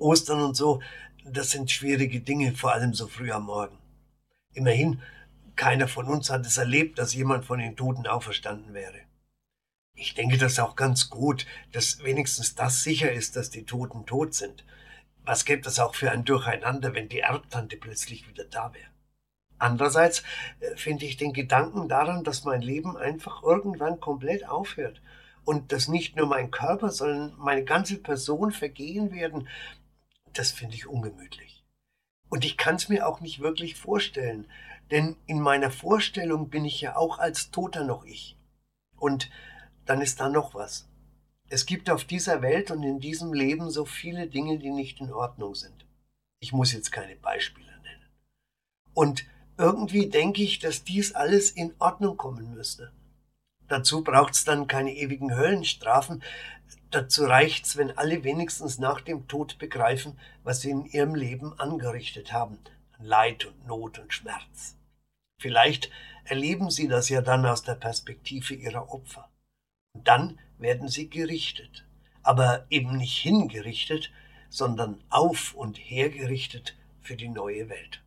Ostern und so, das sind schwierige Dinge, vor allem so früh am Morgen. Immerhin, keiner von uns hat es erlebt, dass jemand von den Toten auferstanden wäre. Ich denke das auch ganz gut, dass wenigstens das sicher ist, dass die Toten tot sind. Was gäbe das auch für ein Durcheinander, wenn die Erbtante plötzlich wieder da wäre? Andererseits äh, finde ich den Gedanken daran, dass mein Leben einfach irgendwann komplett aufhört und dass nicht nur mein Körper, sondern meine ganze Person vergehen werden, das finde ich ungemütlich. Und ich kann es mir auch nicht wirklich vorstellen, denn in meiner Vorstellung bin ich ja auch als Toter noch ich. Und dann ist da noch was. Es gibt auf dieser Welt und in diesem Leben so viele Dinge, die nicht in Ordnung sind. Ich muss jetzt keine Beispiele nennen. Und irgendwie denke ich, dass dies alles in Ordnung kommen müsste. Dazu braucht es dann keine ewigen Höllenstrafen. Dazu reicht's, wenn alle wenigstens nach dem Tod begreifen, was sie in ihrem Leben angerichtet haben, an Leid und Not und Schmerz. Vielleicht erleben sie das ja dann aus der Perspektive ihrer Opfer. Und dann werden sie gerichtet, aber eben nicht hingerichtet, sondern auf und hergerichtet für die neue Welt.